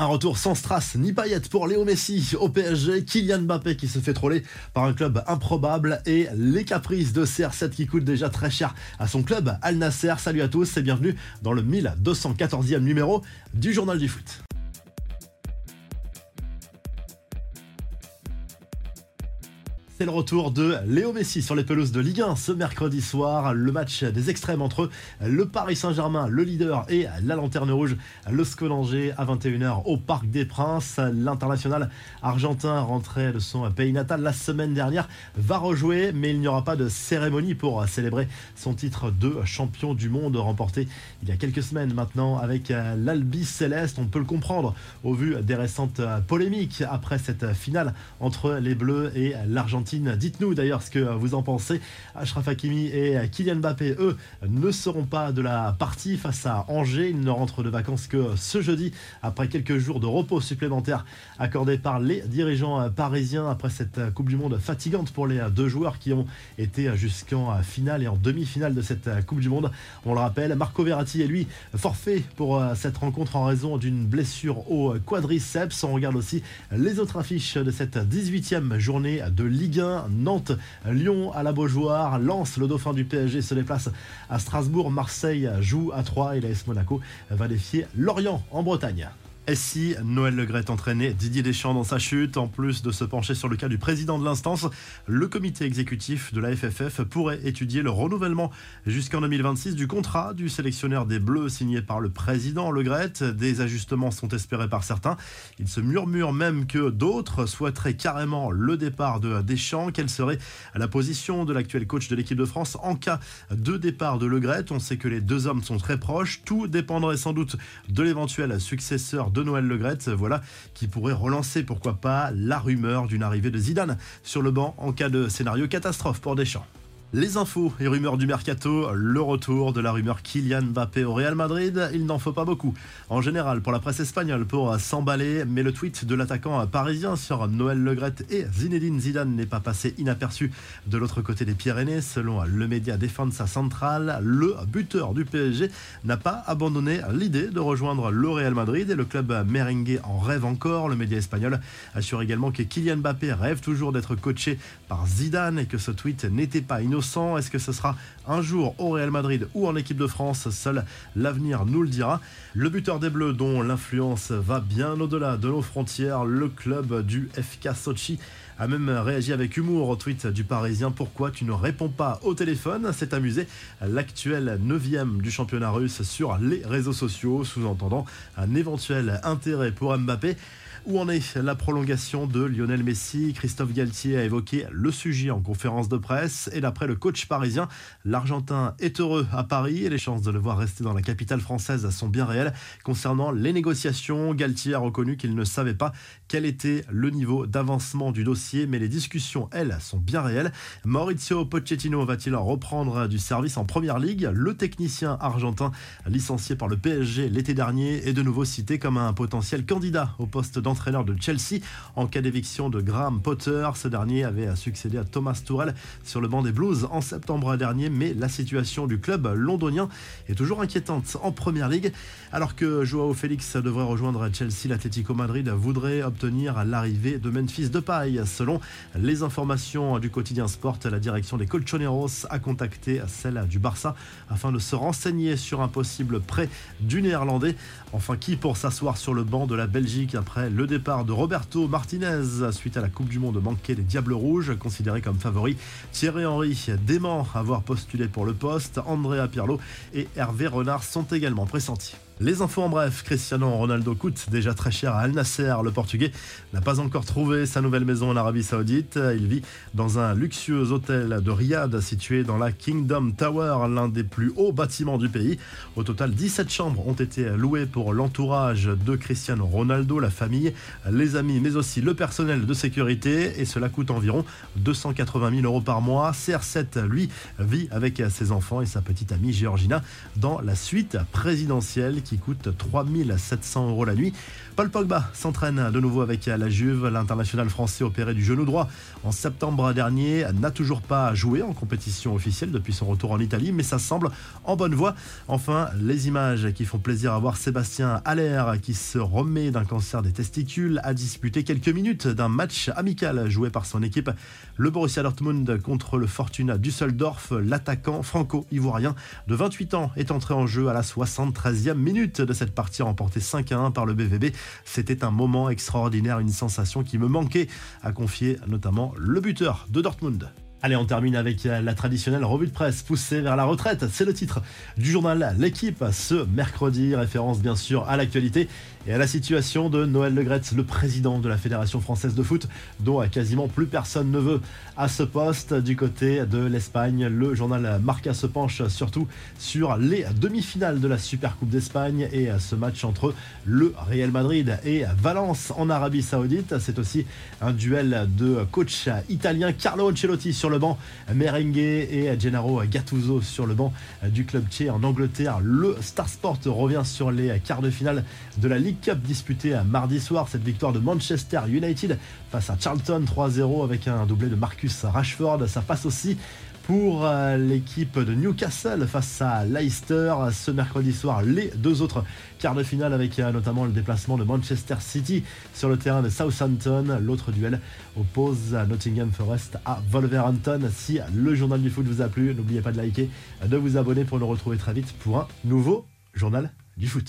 Un retour sans strass ni paillettes pour Léo Messi au PSG, Kylian Mbappé qui se fait troller par un club improbable et les caprices de CR7 qui coûtent déjà très cher à son club Al Nasser. Salut à tous et bienvenue dans le 1214e numéro du Journal du Foot. C'est le retour de Léo Messi sur les pelouses de Ligue 1 ce mercredi soir. Le match des extrêmes entre le Paris Saint-Germain, le leader, et la Lanterne Rouge, le Sconanger à 21h au Parc des Princes. L'international argentin rentré de son pays natal la semaine dernière va rejouer, mais il n'y aura pas de cérémonie pour célébrer son titre de champion du monde remporté il y a quelques semaines maintenant avec l'Albi Céleste. On peut le comprendre au vu des récentes polémiques après cette finale entre les Bleus et l'Argentine Dites-nous d'ailleurs ce que vous en pensez. Ashraf Hakimi et Kylian Mbappé, eux, ne seront pas de la partie face à Angers. Ils ne rentrent de vacances que ce jeudi, après quelques jours de repos supplémentaires accordés par les dirigeants parisiens après cette Coupe du Monde fatigante pour les deux joueurs qui ont été jusqu'en finale et en demi-finale de cette Coupe du Monde. On le rappelle, Marco Verratti est lui forfait pour cette rencontre en raison d'une blessure au quadriceps. On regarde aussi les autres affiches de cette 18e journée de Ligue Nantes, Lyon à la Beaujoire, Lens, le dauphin du PSG se déplace à Strasbourg, Marseille joue à 3 et l'AS Monaco va défier Lorient en Bretagne. Si Noël Legret entraînait Didier Deschamps dans sa chute, en plus de se pencher sur le cas du président de l'instance, le comité exécutif de la FFF pourrait étudier le renouvellement jusqu'en 2026 du contrat du sélectionneur des Bleus signé par le président Legret. Des ajustements sont espérés par certains. Il se murmure même que d'autres souhaiteraient carrément le départ de Deschamps. Quelle serait la position de l'actuel coach de l'équipe de France en cas de départ de Legret On sait que les deux hommes sont très proches. Tout dépendrait sans doute de l'éventuel successeur de de Noël Legrette, voilà, qui pourrait relancer, pourquoi pas, la rumeur d'une arrivée de Zidane sur le banc en cas de scénario catastrophe pour Deschamps. Les infos et rumeurs du mercato, le retour de la rumeur Kylian Mbappé au Real Madrid, il n'en faut pas beaucoup. En général, pour la presse espagnole, pour s'emballer, mais le tweet de l'attaquant parisien sur Noël Legrette et Zinedine Zidane n'est pas passé inaperçu de l'autre côté des Pyrénées. Selon le média Defensa Central, le buteur du PSG n'a pas abandonné l'idée de rejoindre le Real Madrid et le club merengue en rêve encore. Le média espagnol assure également que Kylian Mbappé rêve toujours d'être coaché par Zidane et que ce tweet n'était pas innocent est-ce que ce sera un jour au Real Madrid ou en équipe de France? Seul l'avenir nous le dira. Le buteur des Bleus, dont l'influence va bien au-delà de nos frontières, le club du FK Sochi a même réagi avec humour au tweet du Parisien. Pourquoi tu ne réponds pas au téléphone? C'est amusé l'actuel 9 du championnat russe sur les réseaux sociaux, sous-entendant un éventuel intérêt pour Mbappé. Où en est la prolongation de Lionel Messi Christophe Galtier a évoqué le sujet en conférence de presse et d'après le coach parisien, l'Argentin est heureux à Paris et les chances de le voir rester dans la capitale française sont bien réelles. Concernant les négociations, Galtier a reconnu qu'il ne savait pas quel était le niveau d'avancement du dossier, mais les discussions, elles, sont bien réelles. Maurizio Pochettino va-t-il reprendre du service en première ligue? Le technicien argentin licencié par le PSG l'été dernier est de nouveau cité comme un potentiel candidat au poste d'entraîneur de Chelsea en cas d'éviction de Graham Potter. Ce dernier avait succédé à Thomas Tourelle sur le banc des Blues en septembre dernier, mais la situation du club londonien est toujours inquiétante en première ligue. Alors que Joao Félix devrait rejoindre Chelsea, l'Atlético Madrid voudrait obtenir l'arrivée de Memphis Depay. Selon les informations du quotidien Sport, la direction des Colchoneros a contacté celle du Barça afin de se renseigner sur un possible prêt du Néerlandais. Enfin, qui pour s'asseoir sur le banc de la Belgique après le départ de Roberto Martinez suite à la Coupe du Monde manquée des Diables Rouges, considéré comme favori. Thierry Henry dément avoir postulé pour le poste. Andrea Pirlo et Hervé Renard sont également pressentis. Les infos en bref, Cristiano Ronaldo coûte déjà très cher à Al Nasser. Le Portugais n'a pas encore trouvé sa nouvelle maison en Arabie Saoudite. Il vit dans un luxueux hôtel de Riyad situé dans la Kingdom Tower, l'un des plus hauts bâtiments du pays. Au total, 17 chambres ont été louées pour l'entourage de Cristiano Ronaldo, la famille, les amis, mais aussi le personnel de sécurité. Et cela coûte environ 280 000 euros par mois. CR7, lui, vit avec ses enfants et sa petite amie Georgina dans la suite présidentielle qui coûte 3700 euros la nuit. Paul Pogba s'entraîne de nouveau avec la Juve. L'international français opéré du genou droit en septembre dernier n'a toujours pas joué en compétition officielle depuis son retour en Italie, mais ça semble en bonne voie. Enfin, les images qui font plaisir à voir Sébastien Haller qui se remet d'un cancer des testicules a disputé quelques minutes d'un match amical joué par son équipe. Le Borussia Dortmund contre le Fortuna Düsseldorf, l'attaquant franco-ivoirien de 28 ans est entré en jeu à la 73e minute de cette partie remportée 5 à 1 par le BVB. C'était un moment extraordinaire, une sensation qui me manquait, a confié notamment le buteur de Dortmund. Allez, on termine avec la traditionnelle revue de presse poussée vers la retraite. C'est le titre du journal L'équipe ce mercredi, référence bien sûr à l'actualité et à la situation de Noël Legretz, le président de la Fédération française de foot, dont quasiment plus personne ne veut à ce poste. Du côté de l'Espagne, le journal Marca se penche surtout sur les demi-finales de la Super Coupe d'Espagne et ce match entre le Real Madrid et Valence en Arabie Saoudite. C'est aussi un duel de coach italien Carlo Ancelotti sur le banc, Merengue et Gennaro Gattuso sur le banc du club tché en Angleterre. Le Star Sport revient sur les quarts de finale de la Ligue Cup disputée mardi soir. Cette victoire de Manchester United face à Charlton 3-0 avec un doublé de Marcus Rashford. Ça passe aussi pour euh, l'équipe de Newcastle face à Leicester ce mercredi soir. Les deux autres quarts de finale avec euh, notamment le déplacement de Manchester City sur le terrain de Southampton. L'autre duel oppose Nottingham Forest à Wolverhampton. Si le journal du foot vous a plu, n'oubliez pas de liker, de vous abonner pour nous retrouver très vite pour un nouveau journal du foot.